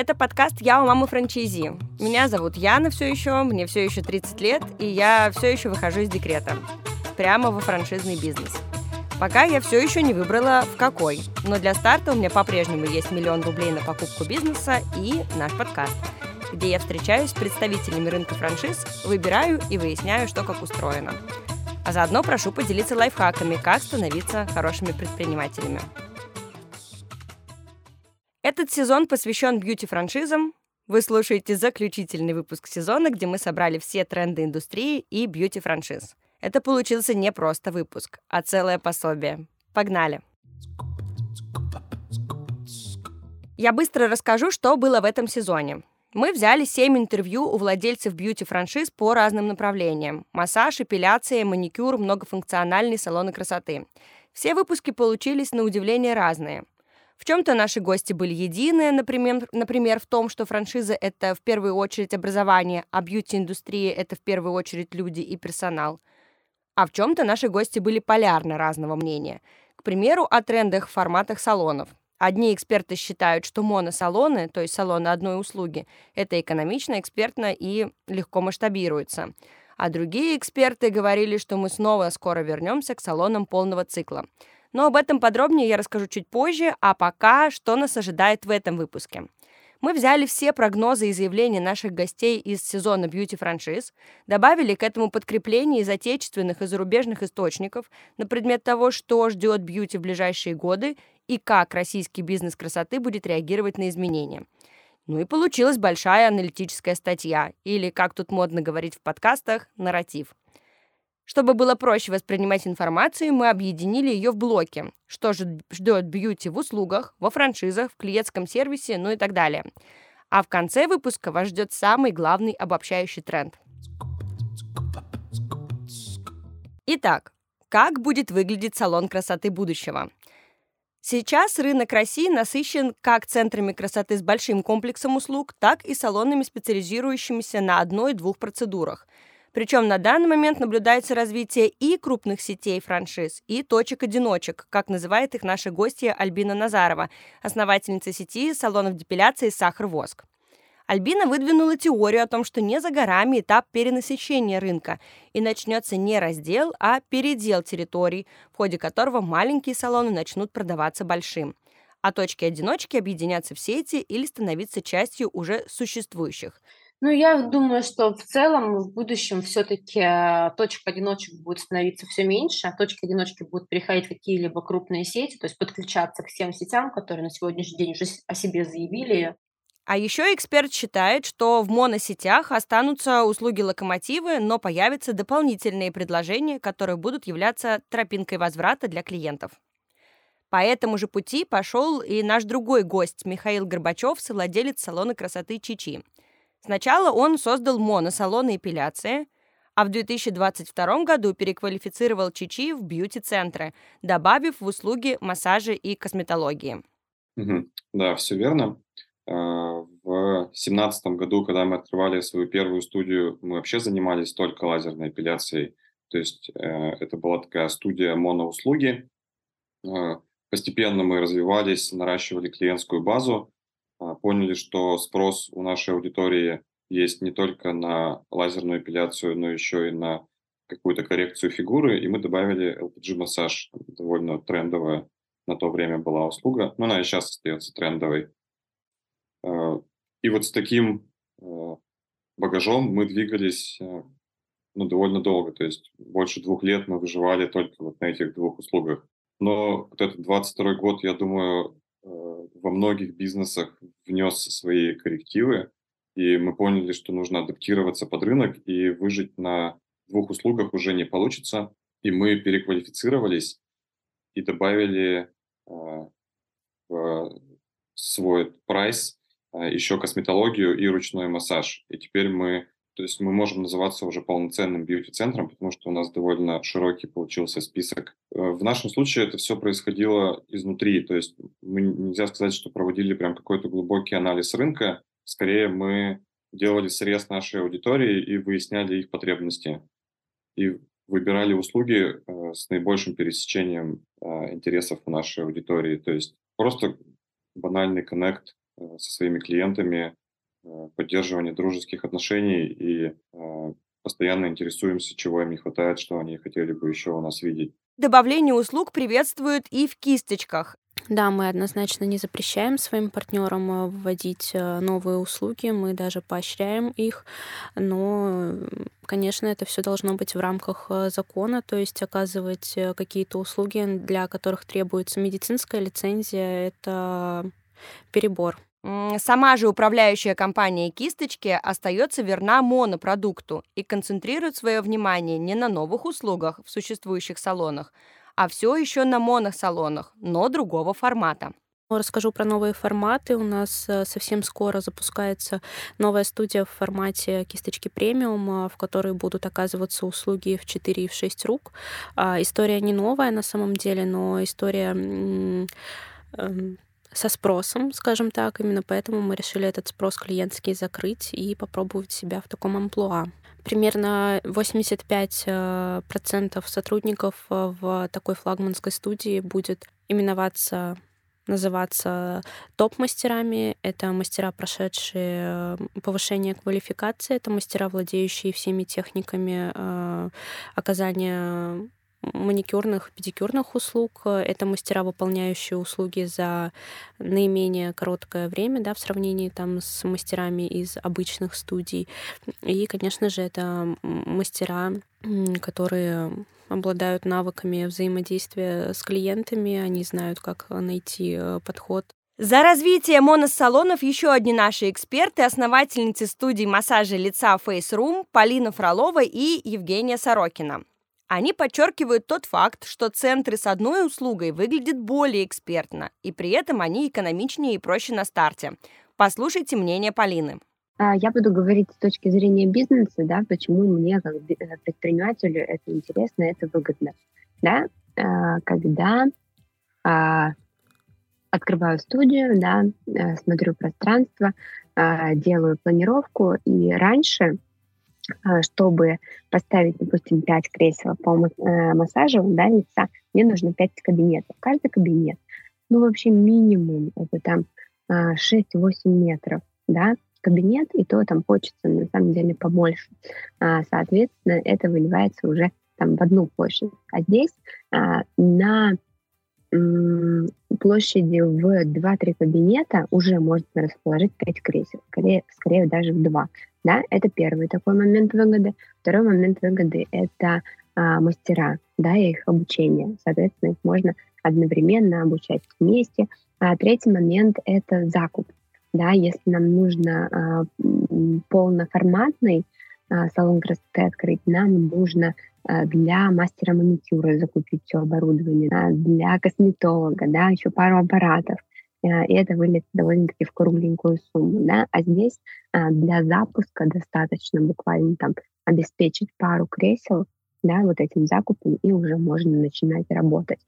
Это подкаст «Я у мамы франчайзи». Меня зовут Яна все еще, мне все еще 30 лет, и я все еще выхожу из декрета. Прямо во франшизный бизнес. Пока я все еще не выбрала в какой, но для старта у меня по-прежнему есть миллион рублей на покупку бизнеса и наш подкаст, где я встречаюсь с представителями рынка франшиз, выбираю и выясняю, что как устроено. А заодно прошу поделиться лайфхаками, как становиться хорошими предпринимателями. Этот сезон посвящен бьюти-франшизам. Вы слушаете заключительный выпуск сезона, где мы собрали все тренды индустрии и бьюти-франшиз. Это получился не просто выпуск, а целое пособие. Погнали! Я быстро расскажу, что было в этом сезоне. Мы взяли 7 интервью у владельцев бьюти-франшиз по разным направлениям. Массаж, эпиляция, маникюр, многофункциональные салоны красоты. Все выпуски получились на удивление разные. В чем-то наши гости были едины, например, например, в том, что франшиза — это в первую очередь образование, а бьюти-индустрия — это в первую очередь люди и персонал. А в чем-то наши гости были полярно разного мнения. К примеру, о трендах в форматах салонов. Одни эксперты считают, что моносалоны, то есть салоны одной услуги, это экономично, экспертно и легко масштабируется. А другие эксперты говорили, что мы снова скоро вернемся к салонам полного цикла — но об этом подробнее я расскажу чуть позже, а пока что нас ожидает в этом выпуске. Мы взяли все прогнозы и заявления наших гостей из сезона бьюти-франшиз, добавили к этому подкрепление из отечественных и зарубежных источников на предмет того, что ждет бьюти в ближайшие годы и как российский бизнес красоты будет реагировать на изменения. Ну и получилась большая аналитическая статья, или, как тут модно говорить в подкастах, нарратив. Чтобы было проще воспринимать информацию, мы объединили ее в блоки. Что же ждет бьюти в услугах, во франшизах, в клиентском сервисе, ну и так далее. А в конце выпуска вас ждет самый главный обобщающий тренд. Итак, как будет выглядеть салон красоты будущего? Сейчас рынок России насыщен как центрами красоты с большим комплексом услуг, так и салонами, специализирующимися на одной-двух процедурах – причем на данный момент наблюдается развитие и крупных сетей франшиз, и точек-одиночек, как называет их наша гостья Альбина Назарова, основательница сети салонов депиляции «Сахар-воск». Альбина выдвинула теорию о том, что не за горами этап перенасыщения рынка, и начнется не раздел, а передел территорий, в ходе которого маленькие салоны начнут продаваться большим, а точки-одиночки объединятся в сети или становиться частью уже существующих – ну, я думаю, что в целом в будущем все-таки э, точек одиночек будет становиться все меньше, а точки одиночки будут переходить в какие-либо крупные сети, то есть подключаться к всем сетям, которые на сегодняшний день уже о себе заявили. А еще эксперт считает, что в моносетях останутся услуги локомотивы, но появятся дополнительные предложения, которые будут являться тропинкой возврата для клиентов. По этому же пути пошел и наш другой гость Михаил Горбачев, совладелец салона красоты Чичи. Сначала он создал моносалоны эпиляции, а в 2022 году переквалифицировал Чичи в бьюти-центры, добавив в услуги массажа и косметологии. Да, все верно. А, в 2017 году, когда мы открывали свою первую студию, мы вообще занимались только лазерной эпиляцией. То есть э, это была такая студия моноуслуги. А, постепенно мы развивались, наращивали клиентскую базу. А, поняли, что спрос у нашей аудитории есть не только на лазерную эпиляцию, но еще и на какую-то коррекцию фигуры, и мы добавили LPG-массаж, довольно трендовая на то время была услуга, но она и сейчас остается трендовой. А, и вот с таким а, багажом мы двигались ну, довольно долго, то есть больше двух лет мы выживали только вот на этих двух услугах. Но вот этот 22 год, я думаю, во многих бизнесах внес свои коррективы, и мы поняли, что нужно адаптироваться под рынок, и выжить на двух услугах уже не получится. И мы переквалифицировались и добавили э, в свой прайс э, еще косметологию и ручной массаж. И теперь мы то есть мы можем называться уже полноценным бьюти-центром, потому что у нас довольно широкий получился список. Э, в нашем случае это все происходило изнутри, то есть мы нельзя сказать, что проводили прям какой-то глубокий анализ рынка, скорее мы делали срез нашей аудитории и выясняли их потребности. И выбирали услуги э, с наибольшим пересечением э, интересов у нашей аудитории. То есть просто банальный коннект со своими клиентами поддерживание дружеских отношений и постоянно интересуемся, чего им не хватает, что они хотели бы еще у нас видеть. Добавление услуг приветствуют и в кисточках. Да, мы однозначно не запрещаем своим партнерам э, вводить э, новые услуги, мы даже поощряем их, но, конечно, это все должно быть в рамках э, закона, то есть оказывать какие-то услуги, для которых требуется медицинская лицензия, это перебор. Сама же управляющая компания «Кисточки» остается верна монопродукту и концентрирует свое внимание не на новых услугах в существующих салонах, а все еще на моносалонах, но другого формата. Расскажу про новые форматы. У нас э, совсем скоро запускается новая студия в формате кисточки премиум, а, в которой будут оказываться услуги в 4 и в 6 рук. А, история не новая на самом деле, но история эм, со спросом, скажем так. Именно поэтому мы решили этот спрос клиентский закрыть и попробовать себя в таком амплуа. Примерно 85% э, сотрудников э, в такой флагманской студии будет именоваться называться топ-мастерами. Это мастера, прошедшие э, повышение квалификации, это мастера, владеющие всеми техниками оказания маникюрных, педикюрных услуг. Это мастера, выполняющие услуги за наименее короткое время, да, в сравнении там с мастерами из обычных студий. И, конечно же, это мастера, которые обладают навыками взаимодействия с клиентами, они знают, как найти э, подход за развитие моносалонов еще одни наши эксперты, основательницы студии массажа лица Face Room Полина Фролова и Евгения Сорокина. Они подчеркивают тот факт, что центры с одной услугой выглядят более экспертно, и при этом они экономичнее и проще на старте. Послушайте мнение Полины. А, я буду говорить с точки зрения бизнеса, да, почему мне как э, предпринимателю это интересно, это выгодно. Да? А, когда а, открываю студию, да, э, смотрю пространство, делаю планировку, и раньше чтобы поставить, допустим, 5 кресел по э, массажу да, лица, мне нужно 5 кабинетов. Каждый кабинет, ну, вообще минимум, это там 6-8 а, метров, да, кабинет, и то там хочется, на самом деле, побольше. А, соответственно, это выливается уже там в одну площадь. А здесь на площади в 2-3 кабинета уже можно расположить 5 кресел, скорее, скорее даже в 2. Да, это первый такой момент выгоды. Второй момент выгоды — это а, мастера, да, и их обучение. Соответственно, их можно одновременно обучать вместе. А третий момент — это закуп. Да, если нам нужно а, полноформатный салон красоты открыть, нам нужно а, для мастера маникюра закупить все оборудование, а, для косметолога, да, еще пару аппаратов. Э, и это выльется довольно-таки в кругленькую сумму, да, а здесь а, для запуска достаточно буквально там обеспечить пару кресел, да, вот этим закупом, и уже можно начинать работать.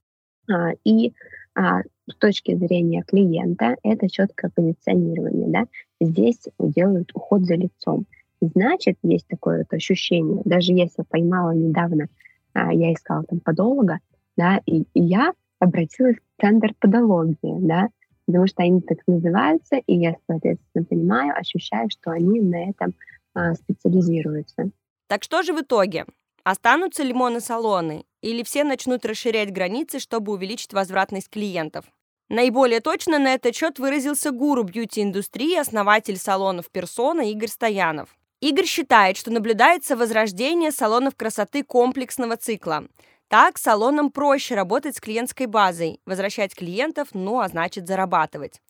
А, и а, с точки зрения клиента это четкое позиционирование, да, здесь делают уход за лицом. Значит, есть такое вот ощущение, даже если поймала недавно, я искала там подолога, да, и, и я обратилась в центр подологии, да, потому что они так называются, и я, соответственно, понимаю, ощущаю, что они на этом а, специализируются. Так что же в итоге? Останутся ли моносалоны или все начнут расширять границы, чтобы увеличить возвратность клиентов? Наиболее точно на этот счет выразился гуру бьюти-индустрии, основатель салонов «Персона» Игорь Стоянов. Игорь считает, что наблюдается возрождение салонов красоты комплексного цикла – так салонам проще работать с клиентской базой, возвращать клиентов, ну а значит зарабатывать.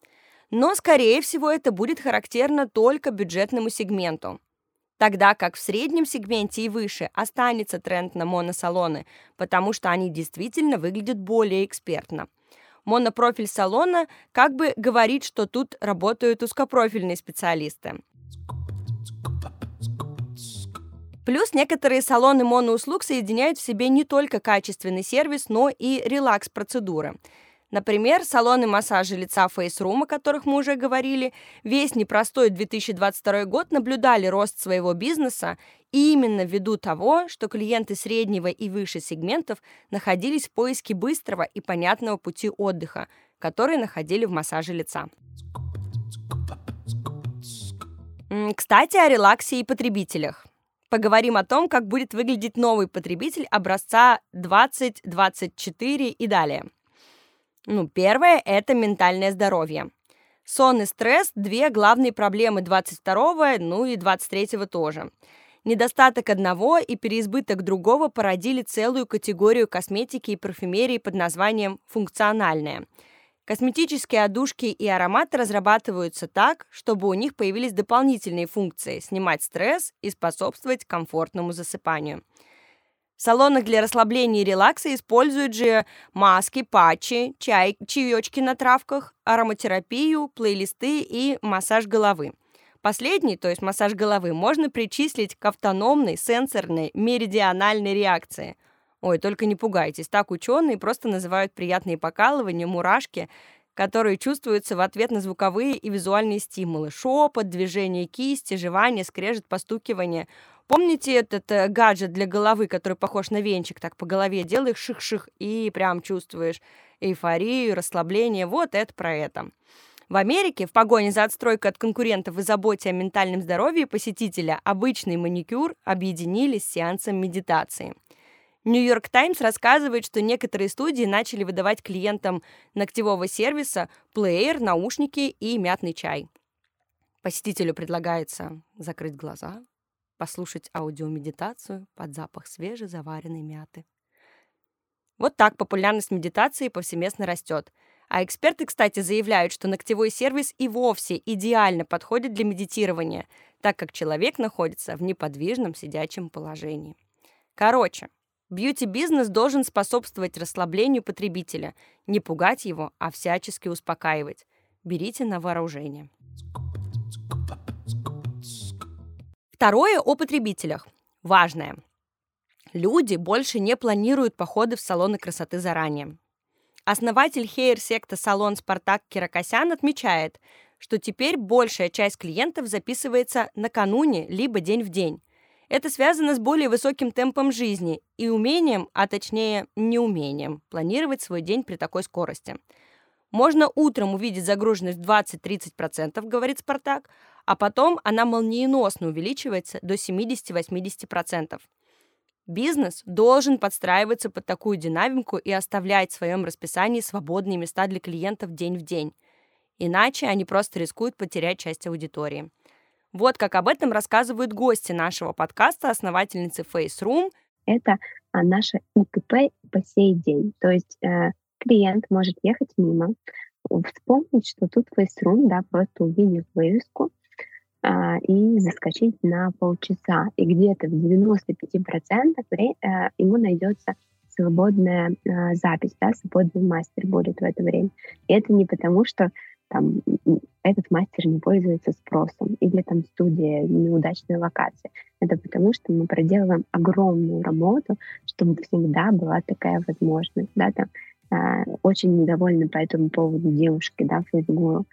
Но, скорее всего, это будет характерно только бюджетному сегменту. Тогда как в среднем сегменте и выше останется тренд на моносалоны, потому что они действительно выглядят более экспертно. Монопрофиль салона как бы говорит, что тут работают узкопрофильные специалисты. Плюс некоторые салоны моноуслуг соединяют в себе не только качественный сервис, но и релакс-процедуры. Например, салоны массажа лица Room, о которых мы уже говорили, весь непростой 2022 год наблюдали рост своего бизнеса именно ввиду того, что клиенты среднего и выше сегментов находились в поиске быстрого и понятного пути отдыха, который находили в массаже лица. Кстати, о релаксе и потребителях. Поговорим о том, как будет выглядеть новый потребитель образца 2024 и далее. Ну, первое – это ментальное здоровье. Сон и стресс – две главные проблемы 22 ну и 23 тоже. Недостаток одного и переизбыток другого породили целую категорию косметики и парфюмерии под названием «функциональная». Косметические одушки и ароматы разрабатываются так, чтобы у них появились дополнительные функции – снимать стресс и способствовать комфортному засыпанию. В салонах для расслабления и релакса используют же маски, патчи, чай, чаечки на травках, ароматерапию, плейлисты и массаж головы. Последний, то есть массаж головы, можно причислить к автономной сенсорной меридиональной реакции. Ой, только не пугайтесь, так ученые просто называют приятные покалывания, мурашки, которые чувствуются в ответ на звуковые и визуальные стимулы. Шепот, движение кисти, жевание, скрежет, постукивание. Помните этот э, гаджет для головы, который похож на венчик, так по голове делаешь ших-ших и прям чувствуешь эйфорию, расслабление. Вот это про это. В Америке в погоне за отстройкой от конкурентов и заботе о ментальном здоровье посетителя обычный маникюр объединили с сеансом медитации. Нью-Йорк Таймс рассказывает, что некоторые студии начали выдавать клиентам ногтевого сервиса плеер, наушники и мятный чай. Посетителю предлагается закрыть глаза, послушать аудиомедитацию под запах свежезаваренной мяты. Вот так популярность медитации повсеместно растет – а эксперты, кстати, заявляют, что ногтевой сервис и вовсе идеально подходит для медитирования, так как человек находится в неподвижном сидячем положении. Короче, бьюти-бизнес должен способствовать расслаблению потребителя, не пугать его, а всячески успокаивать. Берите на вооружение. Второе о потребителях. Важное. Люди больше не планируют походы в салоны красоты заранее. Основатель хейр-секта салон «Спартак» Киракосян отмечает, что теперь большая часть клиентов записывается накануне, либо день в день. Это связано с более высоким темпом жизни и умением, а точнее неумением, планировать свой день при такой скорости. Можно утром увидеть загруженность в 20-30%, говорит Спартак, а потом она молниеносно увеличивается до 70-80%. Бизнес должен подстраиваться под такую динамику и оставлять в своем расписании свободные места для клиентов день в день. Иначе они просто рискуют потерять часть аудитории. Вот как об этом рассказывают гости нашего подкаста, основательницы Face Room. Это а, наше ИКП по сей день. То есть э, клиент может ехать мимо, вспомнить, что тут Face Room, да, просто увидев вывеску, а, и заскочить на полчаса. И где-то в 95% э, ему найдется свободная а, запись, да, свободный мастер будет в это время. И это не потому, что там этот мастер не пользуется спросом или там студия неудачная локация. Это потому, что мы проделываем огромную работу, чтобы всегда была такая возможность, да, там а, очень недовольны по этому поводу девушки, да, Фейсбуку,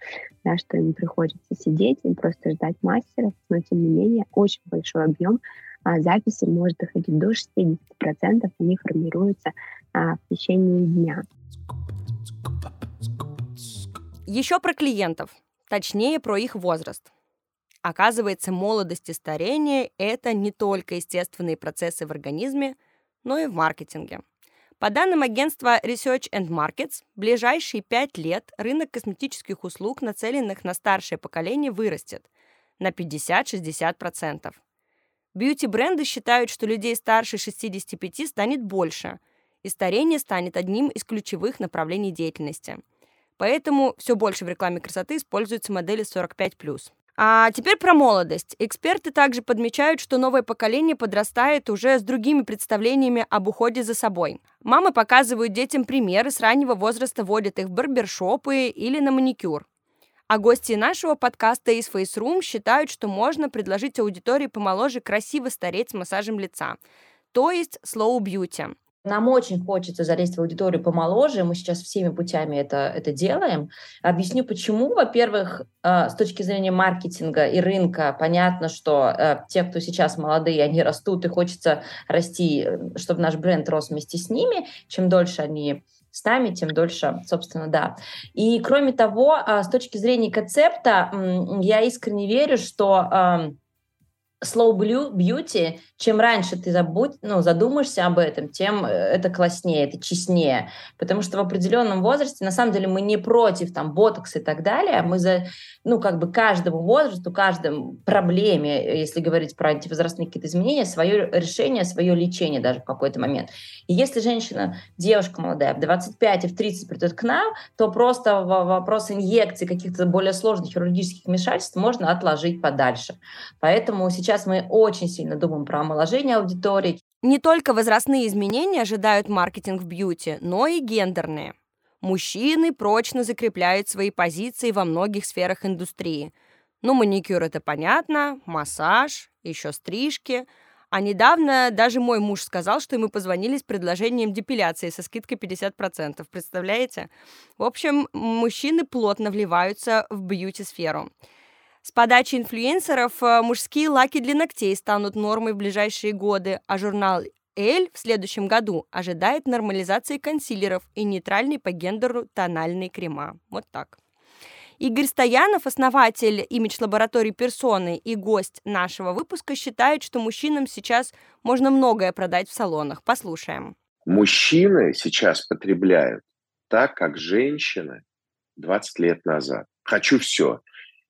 да, что им приходится сидеть и просто ждать мастеров, но тем не менее очень большой объем а, записи может доходить до 60%, они формируются а, в течение дня. Еще про клиентов, точнее про их возраст. Оказывается, молодость и старение – это не только естественные процессы в организме, но и в маркетинге. По данным агентства Research and Markets, ближайшие пять лет рынок косметических услуг, нацеленных на старшее поколение, вырастет на 50-60%. Бьюти-бренды считают, что людей старше 65 станет больше, и старение станет одним из ключевых направлений деятельности. Поэтому все больше в рекламе красоты используются модели 45+. А теперь про молодость. Эксперты также подмечают, что новое поколение подрастает уже с другими представлениями об уходе за собой. Мамы показывают детям примеры, с раннего возраста водят их в барбершопы или на маникюр. А гости нашего подкаста из Face Room считают, что можно предложить аудитории помоложе красиво стареть с массажем лица, то есть slow beauty. Нам очень хочется залезть в аудиторию помоложе, мы сейчас всеми путями это, это делаем. Объясню почему. Во-первых, э, с точки зрения маркетинга и рынка, понятно, что э, те, кто сейчас молодые, они растут, и хочется расти, э, чтобы наш бренд рос вместе с ними. Чем дольше они местами, тем дольше, собственно, да. И кроме того, с точки зрения концепта, я искренне верю, что slow beauty, чем раньше ты забудь, ну, задумаешься об этом, тем э, это класснее, это честнее. Потому что в определенном возрасте, на самом деле, мы не против там ботокса и так далее, мы за, ну, как бы каждому возрасту, каждому проблеме, если говорить про антивозрастные какие-то изменения, свое решение, свое лечение даже в какой-то момент. И если женщина, девушка молодая, в 25 и в 30 придет к нам, то просто вопрос инъекций, каких-то более сложных хирургических вмешательств можно отложить подальше. Поэтому сейчас Сейчас мы очень сильно думаем про омоложение аудитории. Не только возрастные изменения ожидают маркетинг в бьюти, но и гендерные. Мужчины прочно закрепляют свои позиции во многих сферах индустрии. Ну, маникюр это понятно, массаж, еще стрижки. А недавно даже мой муж сказал, что ему позвонили с предложением депиляции со скидкой 50%. Представляете? В общем, мужчины плотно вливаются в бьюти-сферу. С подачи инфлюенсеров э, мужские лаки для ногтей станут нормой в ближайшие годы, а журнал «Эль» в следующем году ожидает нормализации консилеров и нейтральный по гендеру тональные крема. Вот так. Игорь Стоянов, основатель имидж-лаборатории «Персоны» и гость нашего выпуска, считает, что мужчинам сейчас можно многое продать в салонах. Послушаем. Мужчины сейчас потребляют так, как женщины 20 лет назад. Хочу все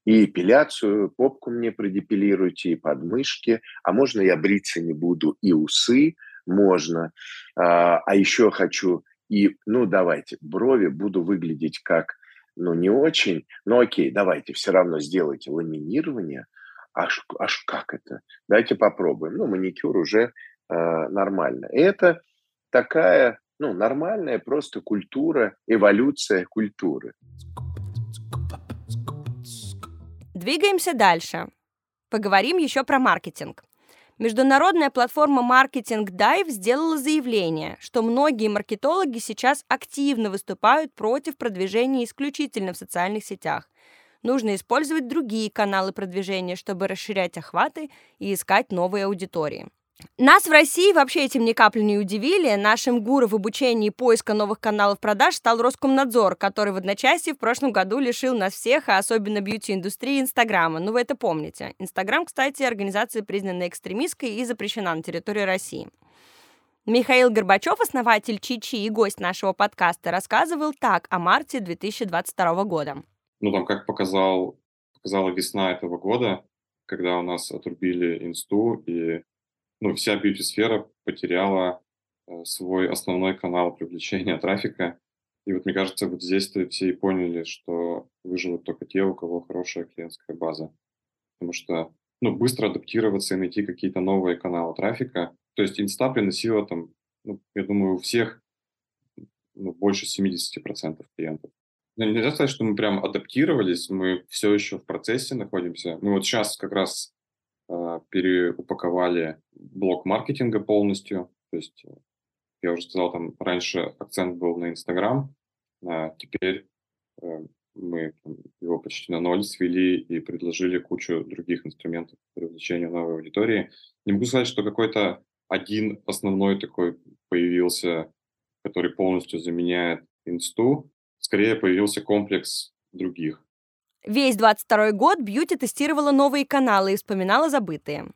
и эпиляцию, попку мне продепилируйте, и подмышки, а можно я бриться не буду, и усы можно, а, а еще хочу и, ну, давайте, брови буду выглядеть как, ну, не очень, но окей, давайте, все равно сделайте ламинирование, аж, аж как это? Давайте попробуем. Ну, маникюр уже э, нормально. Это такая, ну, нормальная просто культура, эволюция культуры. Двигаемся дальше. Поговорим еще про маркетинг. Международная платформа маркетинг Dive сделала заявление, что многие маркетологи сейчас активно выступают против продвижения исключительно в социальных сетях. Нужно использовать другие каналы продвижения, чтобы расширять охваты и искать новые аудитории. Нас в России вообще этим ни капли не удивили. Нашим гуру в обучении поиска новых каналов продаж стал Роскомнадзор, который в одночасье в прошлом году лишил нас всех, а особенно бьюти-индустрии, Инстаграма. Ну, вы это помните. Инстаграм, кстати, организация признана экстремистской и запрещена на территории России. Михаил Горбачев, основатель Чичи и гость нашего подкаста, рассказывал так о марте 2022 года. Ну, там, как показал, показала весна этого года, когда у нас отрубили инсту, и ну, вся бьюти-сфера потеряла э, свой основной канал привлечения трафика. И вот мне кажется, вот здесь-то все и поняли, что выживут только те, у кого хорошая клиентская база. Потому что ну, быстро адаптироваться и найти какие-то новые каналы трафика. То есть инста приносила там, ну, я думаю, у всех ну, больше 70% клиентов. Но нельзя сказать, что мы прям адаптировались, мы все еще в процессе находимся. Мы вот сейчас как раз переупаковали блок маркетинга полностью. То есть, э, я уже сказал, там раньше акцент был на Инстаграм, а теперь э, мы его почти на ноль свели и предложили кучу других инструментов по привлечению новой аудитории. Не могу сказать, что какой-то один основной такой появился, который полностью заменяет инсту. Скорее появился комплекс других. Весь 22 год Бьюти тестировала новые каналы и вспоминала забытые.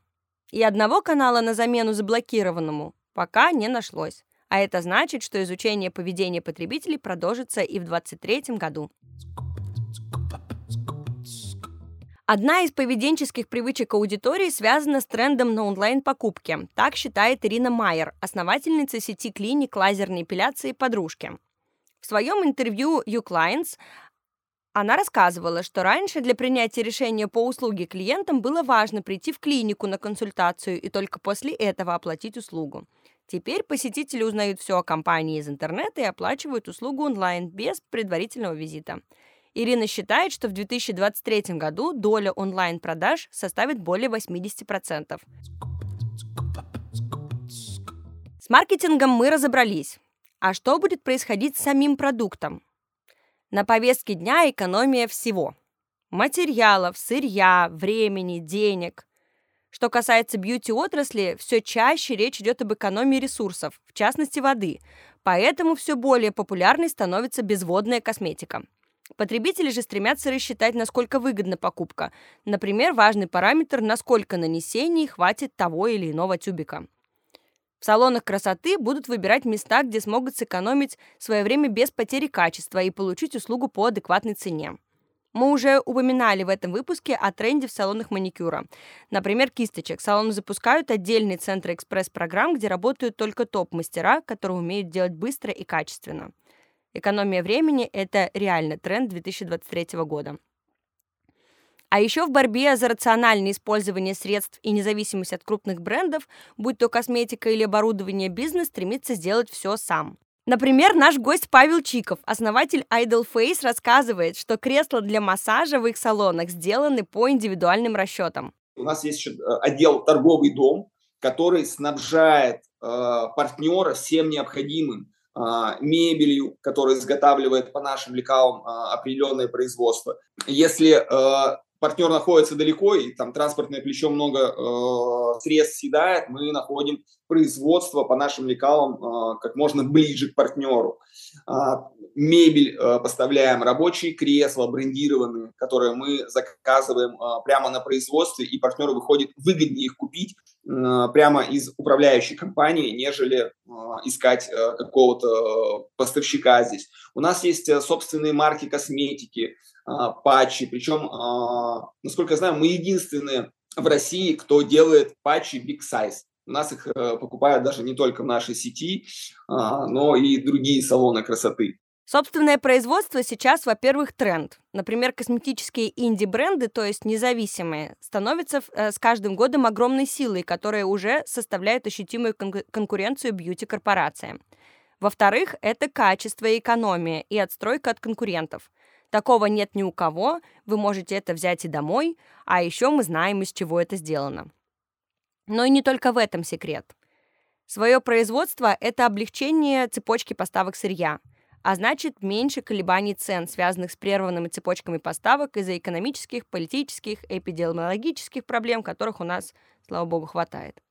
И одного канала на замену заблокированному пока не нашлось. А это значит, что изучение поведения потребителей продолжится и в 2023 году. Одна из поведенческих привычек аудитории связана с трендом на онлайн-покупки. Так считает Ирина Майер, основательница сети клиник лазерной эпиляции «Подружки». В своем интервью U-Clients она рассказывала, что раньше для принятия решения по услуге клиентам было важно прийти в клинику на консультацию и только после этого оплатить услугу. Теперь посетители узнают все о компании из интернета и оплачивают услугу онлайн без предварительного визита. Ирина считает, что в 2023 году доля онлайн-продаж составит более 80%. С маркетингом мы разобрались. А что будет происходить с самим продуктом? На повестке дня экономия всего. Материалов, сырья, времени, денег. Что касается бьюти-отрасли, все чаще речь идет об экономии ресурсов, в частности воды. Поэтому все более популярной становится безводная косметика. Потребители же стремятся рассчитать, насколько выгодна покупка. Например, важный параметр, насколько нанесений хватит того или иного тюбика. В салонах красоты будут выбирать места, где смогут сэкономить свое время без потери качества и получить услугу по адекватной цене. Мы уже упоминали в этом выпуске о тренде в салонах маникюра. Например, кисточек. Салоны запускают отдельные центры экспресс-программ, где работают только топ-мастера, которые умеют делать быстро и качественно. Экономия времени – это реально тренд 2023 года. А еще в борьбе за рациональное использование средств и независимость от крупных брендов, будь то косметика или оборудование, бизнес стремится сделать все сам. Например, наш гость Павел Чиков, основатель Idol Face, рассказывает, что кресла для массажа в их салонах сделаны по индивидуальным расчетам. У нас есть еще э, отдел «Торговый дом», который снабжает э, партнера всем необходимым э, мебелью, которая изготавливает по нашим лекалам э, определенное производство. Если э, партнер находится далеко, и там транспортное плечо много э, средств съедает, мы находим производство по нашим лекалам э, как можно ближе к партнеру. Э, мебель э, поставляем, рабочие кресла брендированные, которые мы заказываем э, прямо на производстве, и партнеру выходит выгоднее их купить э, прямо из управляющей компании, нежели э, искать э, какого-то э, поставщика здесь. У нас есть э, собственные марки косметики, патчи. Причем, а, насколько я знаю, мы единственные в России, кто делает патчи Big Size. У нас их э, покупают даже не только в нашей сети, а, но и другие салоны красоты. Собственное производство сейчас, во-первых, тренд. Например, косметические инди-бренды, то есть независимые, становятся э, с каждым годом огромной силой, которая уже составляет ощутимую кон- конкуренцию бьюти-корпорациям. Во-вторых, это качество и экономия и отстройка от конкурентов – Такого нет ни у кого, вы можете это взять и домой, а еще мы знаем, из чего это сделано. Но и не только в этом секрет. Свое производство – это облегчение цепочки поставок сырья, а значит меньше колебаний цен, связанных с прерванными цепочками поставок из-за экономических, политических, эпидемиологических проблем, которых у нас, слава богу, хватает.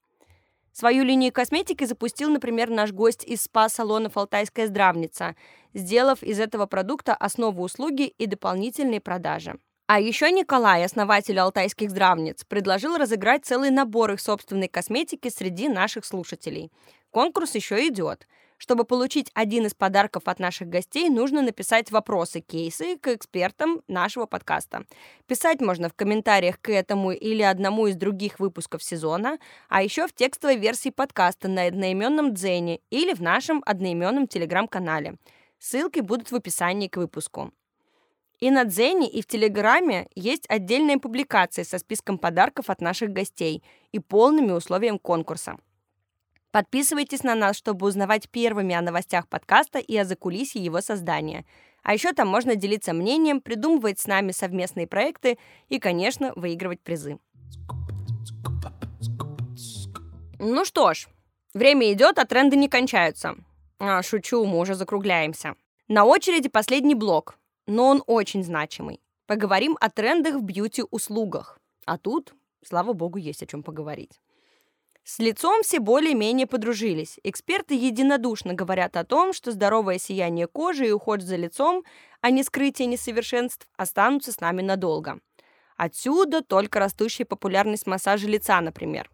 Свою линию косметики запустил, например, наш гость из спа-салонов «Алтайская здравница», сделав из этого продукта основу услуги и дополнительные продажи. А еще Николай, основатель алтайских здравниц, предложил разыграть целый набор их собственной косметики среди наших слушателей. Конкурс еще идет – чтобы получить один из подарков от наших гостей, нужно написать вопросы, кейсы к экспертам нашего подкаста. Писать можно в комментариях к этому или одному из других выпусков сезона, а еще в текстовой версии подкаста на одноименном Дзене или в нашем одноименном телеграм-канале. Ссылки будут в описании к выпуску. И на Дзене, и в Телеграме есть отдельные публикации со списком подарков от наших гостей и полными условиями конкурса. Подписывайтесь на нас, чтобы узнавать первыми о новостях подкаста и о закулисье его создания. А еще там можно делиться мнением, придумывать с нами совместные проекты и, конечно, выигрывать призы. Ну что ж, время идет, а тренды не кончаются. А, шучу, мы уже закругляемся. На очереди последний блок, но он очень значимый. Поговорим о трендах в бьюти-услугах. А тут, слава богу, есть о чем поговорить. С лицом все более-менее подружились. Эксперты единодушно говорят о том, что здоровое сияние кожи и уход за лицом, а не скрытие несовершенств, останутся с нами надолго. Отсюда только растущая популярность массажа лица, например.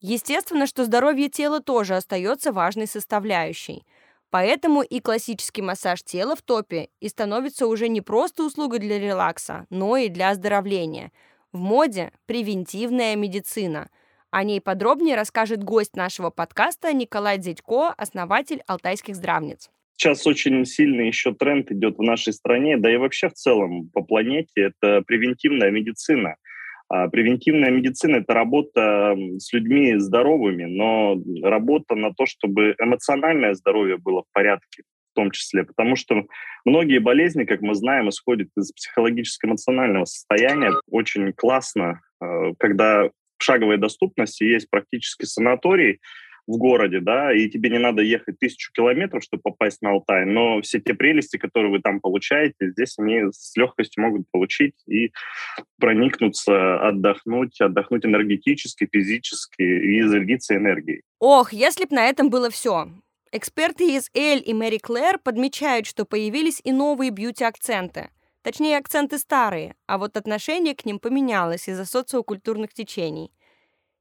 Естественно, что здоровье тела тоже остается важной составляющей. Поэтому и классический массаж тела в топе и становится уже не просто услугой для релакса, но и для оздоровления. В моде превентивная медицина – о ней подробнее расскажет гость нашего подкаста Николай Дзядько, основатель алтайских здравниц. Сейчас очень сильный еще тренд идет в нашей стране, да и вообще в целом по планете, это превентивная медицина. А превентивная медицина – это работа с людьми здоровыми, но работа на то, чтобы эмоциональное здоровье было в порядке в том числе, потому что многие болезни, как мы знаем, исходят из психологическо-эмоционального состояния. Очень классно, э, когда шаговой доступности есть практически санаторий, в городе, да, и тебе не надо ехать тысячу километров, чтобы попасть на Алтай, но все те прелести, которые вы там получаете, здесь они с легкостью могут получить и проникнуться, отдохнуть, отдохнуть энергетически, физически и зарядиться энергией. Ох, если б на этом было все. Эксперты из Эль и Мэри Клэр подмечают, что появились и новые бьюти-акценты. Точнее, акценты старые, а вот отношение к ним поменялось из-за социокультурных течений.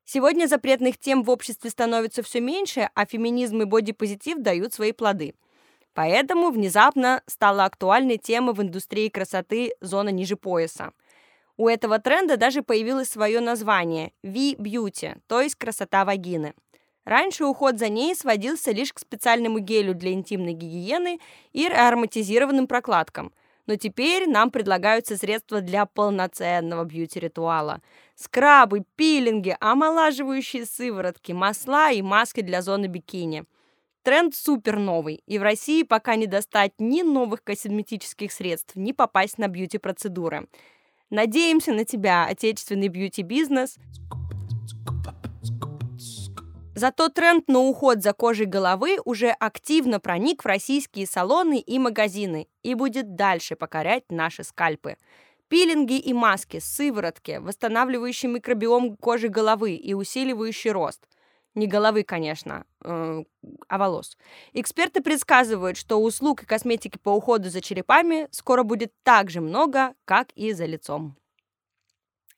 Сегодня запретных тем в обществе становится все меньше, а феминизм и бодипозитив дают свои плоды. Поэтому внезапно стала актуальной тема в индустрии красоты зона ниже пояса. У этого тренда даже появилось свое название – V-Beauty, то есть красота вагины. Раньше уход за ней сводился лишь к специальному гелю для интимной гигиены и ароматизированным прокладкам – но теперь нам предлагаются средства для полноценного бьюти-ритуала. Скрабы, пилинги, омолаживающие сыворотки, масла и маски для зоны бикини. Тренд супер новый, и в России пока не достать ни новых косметических средств, ни попасть на бьюти-процедуры. Надеемся на тебя, отечественный бьюти-бизнес. Зато тренд на уход за кожей головы уже активно проник в российские салоны и магазины и будет дальше покорять наши скальпы. Пилинги и маски, сыворотки, восстанавливающие микробиом кожи головы и усиливающий рост. Не головы, конечно, э, а волос. Эксперты предсказывают, что услуг и косметики по уходу за черепами скоро будет так же много, как и за лицом.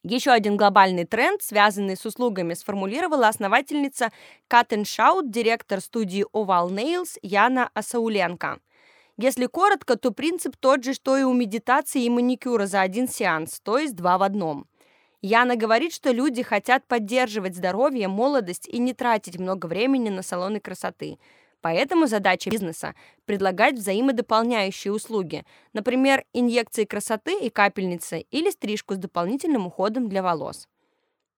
Еще один глобальный тренд, связанный с услугами, сформулировала основательница Cut and Shout, директор студии Oval Nails Яна Асауленко. Если коротко, то принцип тот же, что и у медитации и маникюра за один сеанс, то есть два в одном. Яна говорит, что люди хотят поддерживать здоровье, молодость и не тратить много времени на салоны красоты – Поэтому задача бизнеса – предлагать взаимодополняющие услуги, например, инъекции красоты и капельницы или стрижку с дополнительным уходом для волос.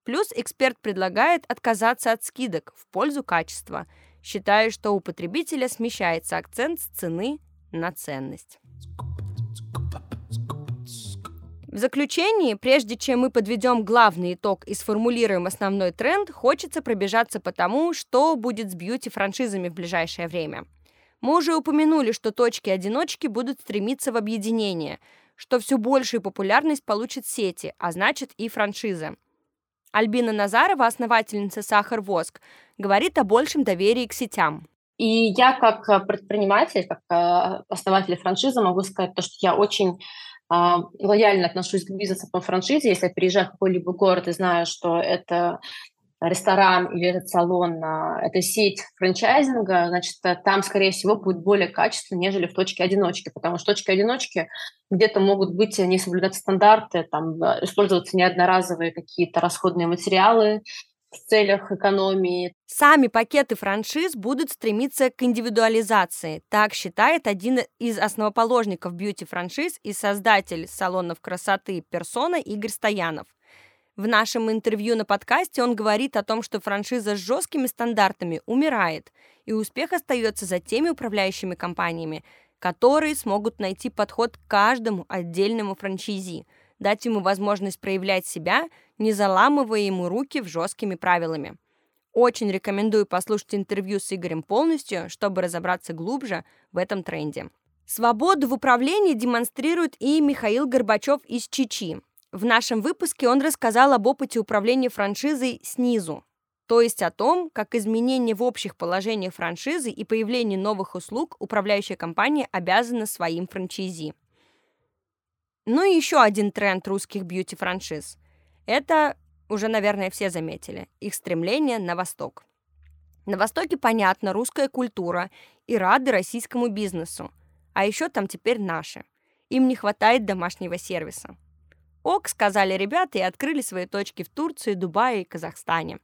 Плюс эксперт предлагает отказаться от скидок в пользу качества, считая, что у потребителя смещается акцент с цены на ценность. В заключении, прежде чем мы подведем главный итог и сформулируем основной тренд, хочется пробежаться по тому, что будет с бьюти-франшизами в ближайшее время. Мы уже упомянули, что точки-одиночки будут стремиться в объединение, что все большую популярность получат сети, а значит и франшизы. Альбина Назарова, основательница «Сахар Воск», говорит о большем доверии к сетям. И я как предприниматель, как э, основатель франшизы могу сказать то, что я очень лояльно отношусь к бизнесу по франшизе. Если я приезжаю в какой-либо город и знаю, что это ресторан или этот салон, а, это сеть франчайзинга, значит, э, там, скорее всего, будет более качественно, нежели в точке одиночки, потому что в точке одиночки где-то могут быть не соблюдать стандарты, там, э, использоваться неодноразовые какие-то расходные материалы, в целях экономии. Сами пакеты франшиз будут стремиться к индивидуализации. Так считает один из основоположников бьюти-франшиз и создатель салонов красоты «Персона» Игорь Стоянов. В нашем интервью на подкасте он говорит о том, что франшиза с жесткими стандартами умирает, и успех остается за теми управляющими компаниями, которые смогут найти подход к каждому отдельному франчайзи – дать ему возможность проявлять себя, не заламывая ему руки в жесткими правилами. Очень рекомендую послушать интервью с Игорем полностью, чтобы разобраться глубже в этом тренде. Свободу в управлении демонстрирует и Михаил Горбачев из Чичи. В нашем выпуске он рассказал об опыте управления франшизой снизу, то есть о том, как изменения в общих положениях франшизы и появление новых услуг управляющая компания обязана своим франчайзи. Ну и еще один тренд русских бьюти-франшиз. Это уже, наверное, все заметили. Их стремление на восток. На Востоке, понятно, русская культура и рады российскому бизнесу. А еще там теперь наши. Им не хватает домашнего сервиса. Ок, сказали ребята и открыли свои точки в Турции, Дубае и Казахстане.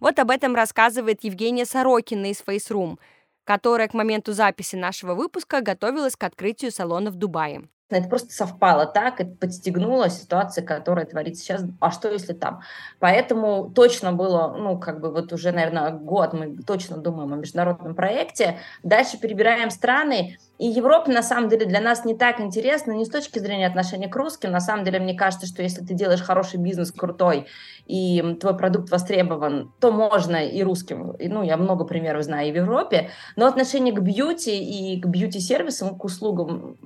Вот об этом рассказывает Евгения Сорокина из Face Room, которая к моменту записи нашего выпуска готовилась к открытию салона в Дубае. Это просто совпало так, это подстегнула ситуация, которая творится сейчас. А что если там? Поэтому точно было, ну, как бы вот уже, наверное, год мы точно думаем о международном проекте. Дальше перебираем страны. И Европа, на самом деле, для нас не так интересна, не с точки зрения отношения к русским. На самом деле, мне кажется, что если ты делаешь хороший бизнес, крутой, и твой продукт востребован, то можно и русским. И, ну, я много примеров знаю и в Европе. Но отношение к бьюти и к бьюти-сервисам, к услугам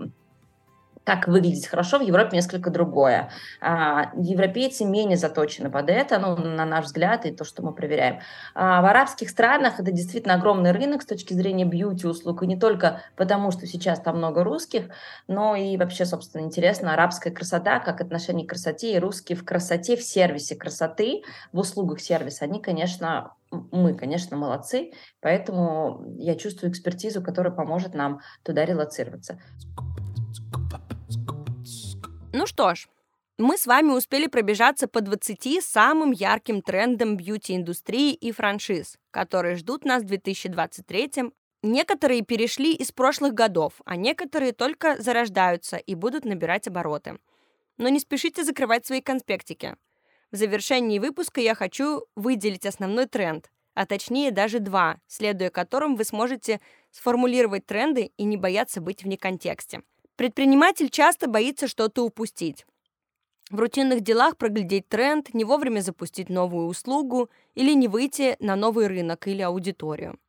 как выглядеть хорошо, в Европе несколько другое. А, европейцы менее заточены под это, ну, на наш взгляд, и то, что мы проверяем. А в арабских странах это действительно огромный рынок с точки зрения бьюти-услуг, и не только потому, что сейчас там много русских, но и вообще, собственно, интересно, арабская красота, как отношение к красоте, и русские в красоте, в сервисе красоты, в услугах сервиса, они, конечно, мы, конечно, молодцы, поэтому я чувствую экспертизу, которая поможет нам туда релацироваться. Ну что ж, мы с вами успели пробежаться по 20 самым ярким трендам бьюти-индустрии и франшиз, которые ждут нас в 2023 Некоторые перешли из прошлых годов, а некоторые только зарождаются и будут набирать обороты. Но не спешите закрывать свои конспектики. В завершении выпуска я хочу выделить основной тренд, а точнее даже два, следуя которым вы сможете сформулировать тренды и не бояться быть вне контексте. Предприниматель часто боится что-то упустить. В рутинных делах проглядеть тренд, не вовремя запустить новую услугу или не выйти на новый рынок или аудиторию.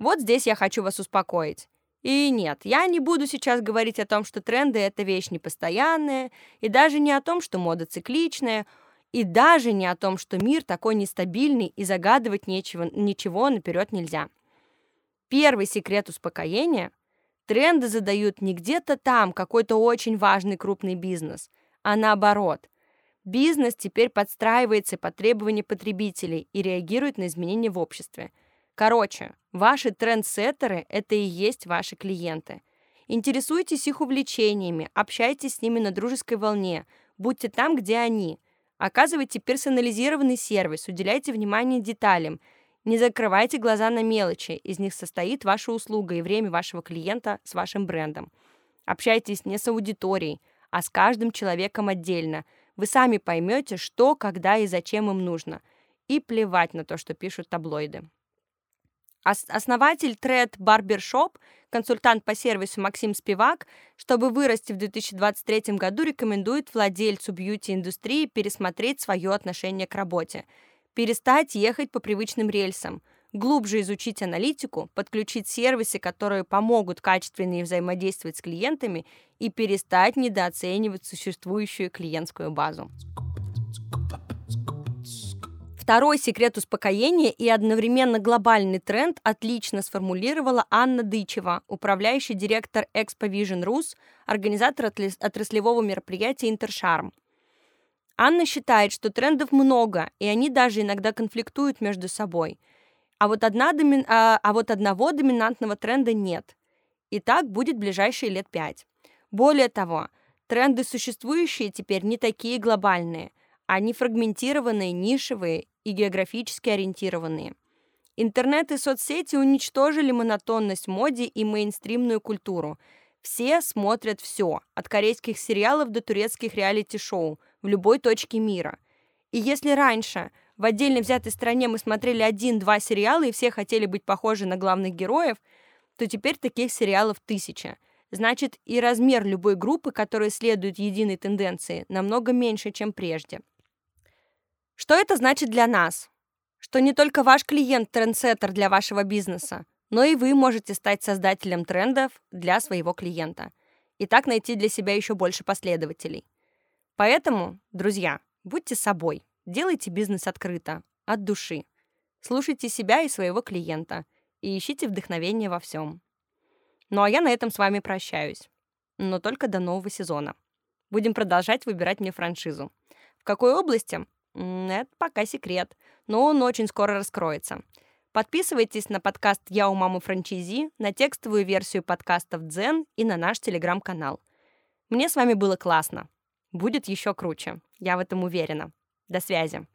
Вот здесь я хочу вас успокоить. И нет, я не буду сейчас говорить о том, что тренды — это вещь непостоянная, и даже не о том, что мода цикличная, и даже не о том, что мир такой нестабильный и загадывать нечего, ничего наперед нельзя. Первый секрет успокоения Тренды задают не где-то там какой-то очень важный крупный бизнес, а наоборот. Бизнес теперь подстраивается под требования потребителей и реагирует на изменения в обществе. Короче, ваши трендсеттеры – это и есть ваши клиенты. Интересуйтесь их увлечениями, общайтесь с ними на дружеской волне, будьте там, где они. Оказывайте персонализированный сервис, уделяйте внимание деталям – не закрывайте глаза на мелочи, из них состоит ваша услуга и время вашего клиента с вашим брендом. Общайтесь не с аудиторией, а с каждым человеком отдельно. Вы сами поймете, что, когда и зачем им нужно. И плевать на то, что пишут таблоиды. Основатель Thread Barbershop, консультант по сервису Максим Спивак, чтобы вырасти в 2023 году, рекомендует владельцу бьюти-индустрии пересмотреть свое отношение к работе – перестать ехать по привычным рельсам, глубже изучить аналитику, подключить сервисы, которые помогут качественнее взаимодействовать с клиентами и перестать недооценивать существующую клиентскую базу. Второй секрет успокоения и одновременно глобальный тренд отлично сформулировала Анна Дычева, управляющий директор Expo Vision Rus, организатор отраслевого мероприятия «Интершарм». Анна считает, что трендов много, и они даже иногда конфликтуют между собой. А вот, одна доми... а, а вот одного доминантного тренда нет. И так будет ближайшие лет пять. Более того, тренды существующие теперь не такие глобальные. Они фрагментированные, нишевые и географически ориентированные. Интернет и соцсети уничтожили монотонность в моде и мейнстримную культуру. Все смотрят все, от корейских сериалов до турецких реалити-шоу – в любой точке мира. И если раньше в отдельно взятой стране мы смотрели один-два сериала и все хотели быть похожи на главных героев, то теперь таких сериалов тысяча. Значит, и размер любой группы, которая следует единой тенденции, намного меньше, чем прежде. Что это значит для нас? Что не только ваш клиент трендсеттер для вашего бизнеса, но и вы можете стать создателем трендов для своего клиента и так найти для себя еще больше последователей. Поэтому, друзья, будьте собой, делайте бизнес открыто, от души. Слушайте себя и своего клиента и ищите вдохновение во всем. Ну а я на этом с вами прощаюсь. Но только до нового сезона. Будем продолжать выбирать мне франшизу. В какой области? Это пока секрет, но он очень скоро раскроется. Подписывайтесь на подкаст «Я у мамы франчайзи», на текстовую версию подкастов «Дзен» и на наш телеграм-канал. Мне с вами было классно. Будет еще круче. Я в этом уверена. До связи.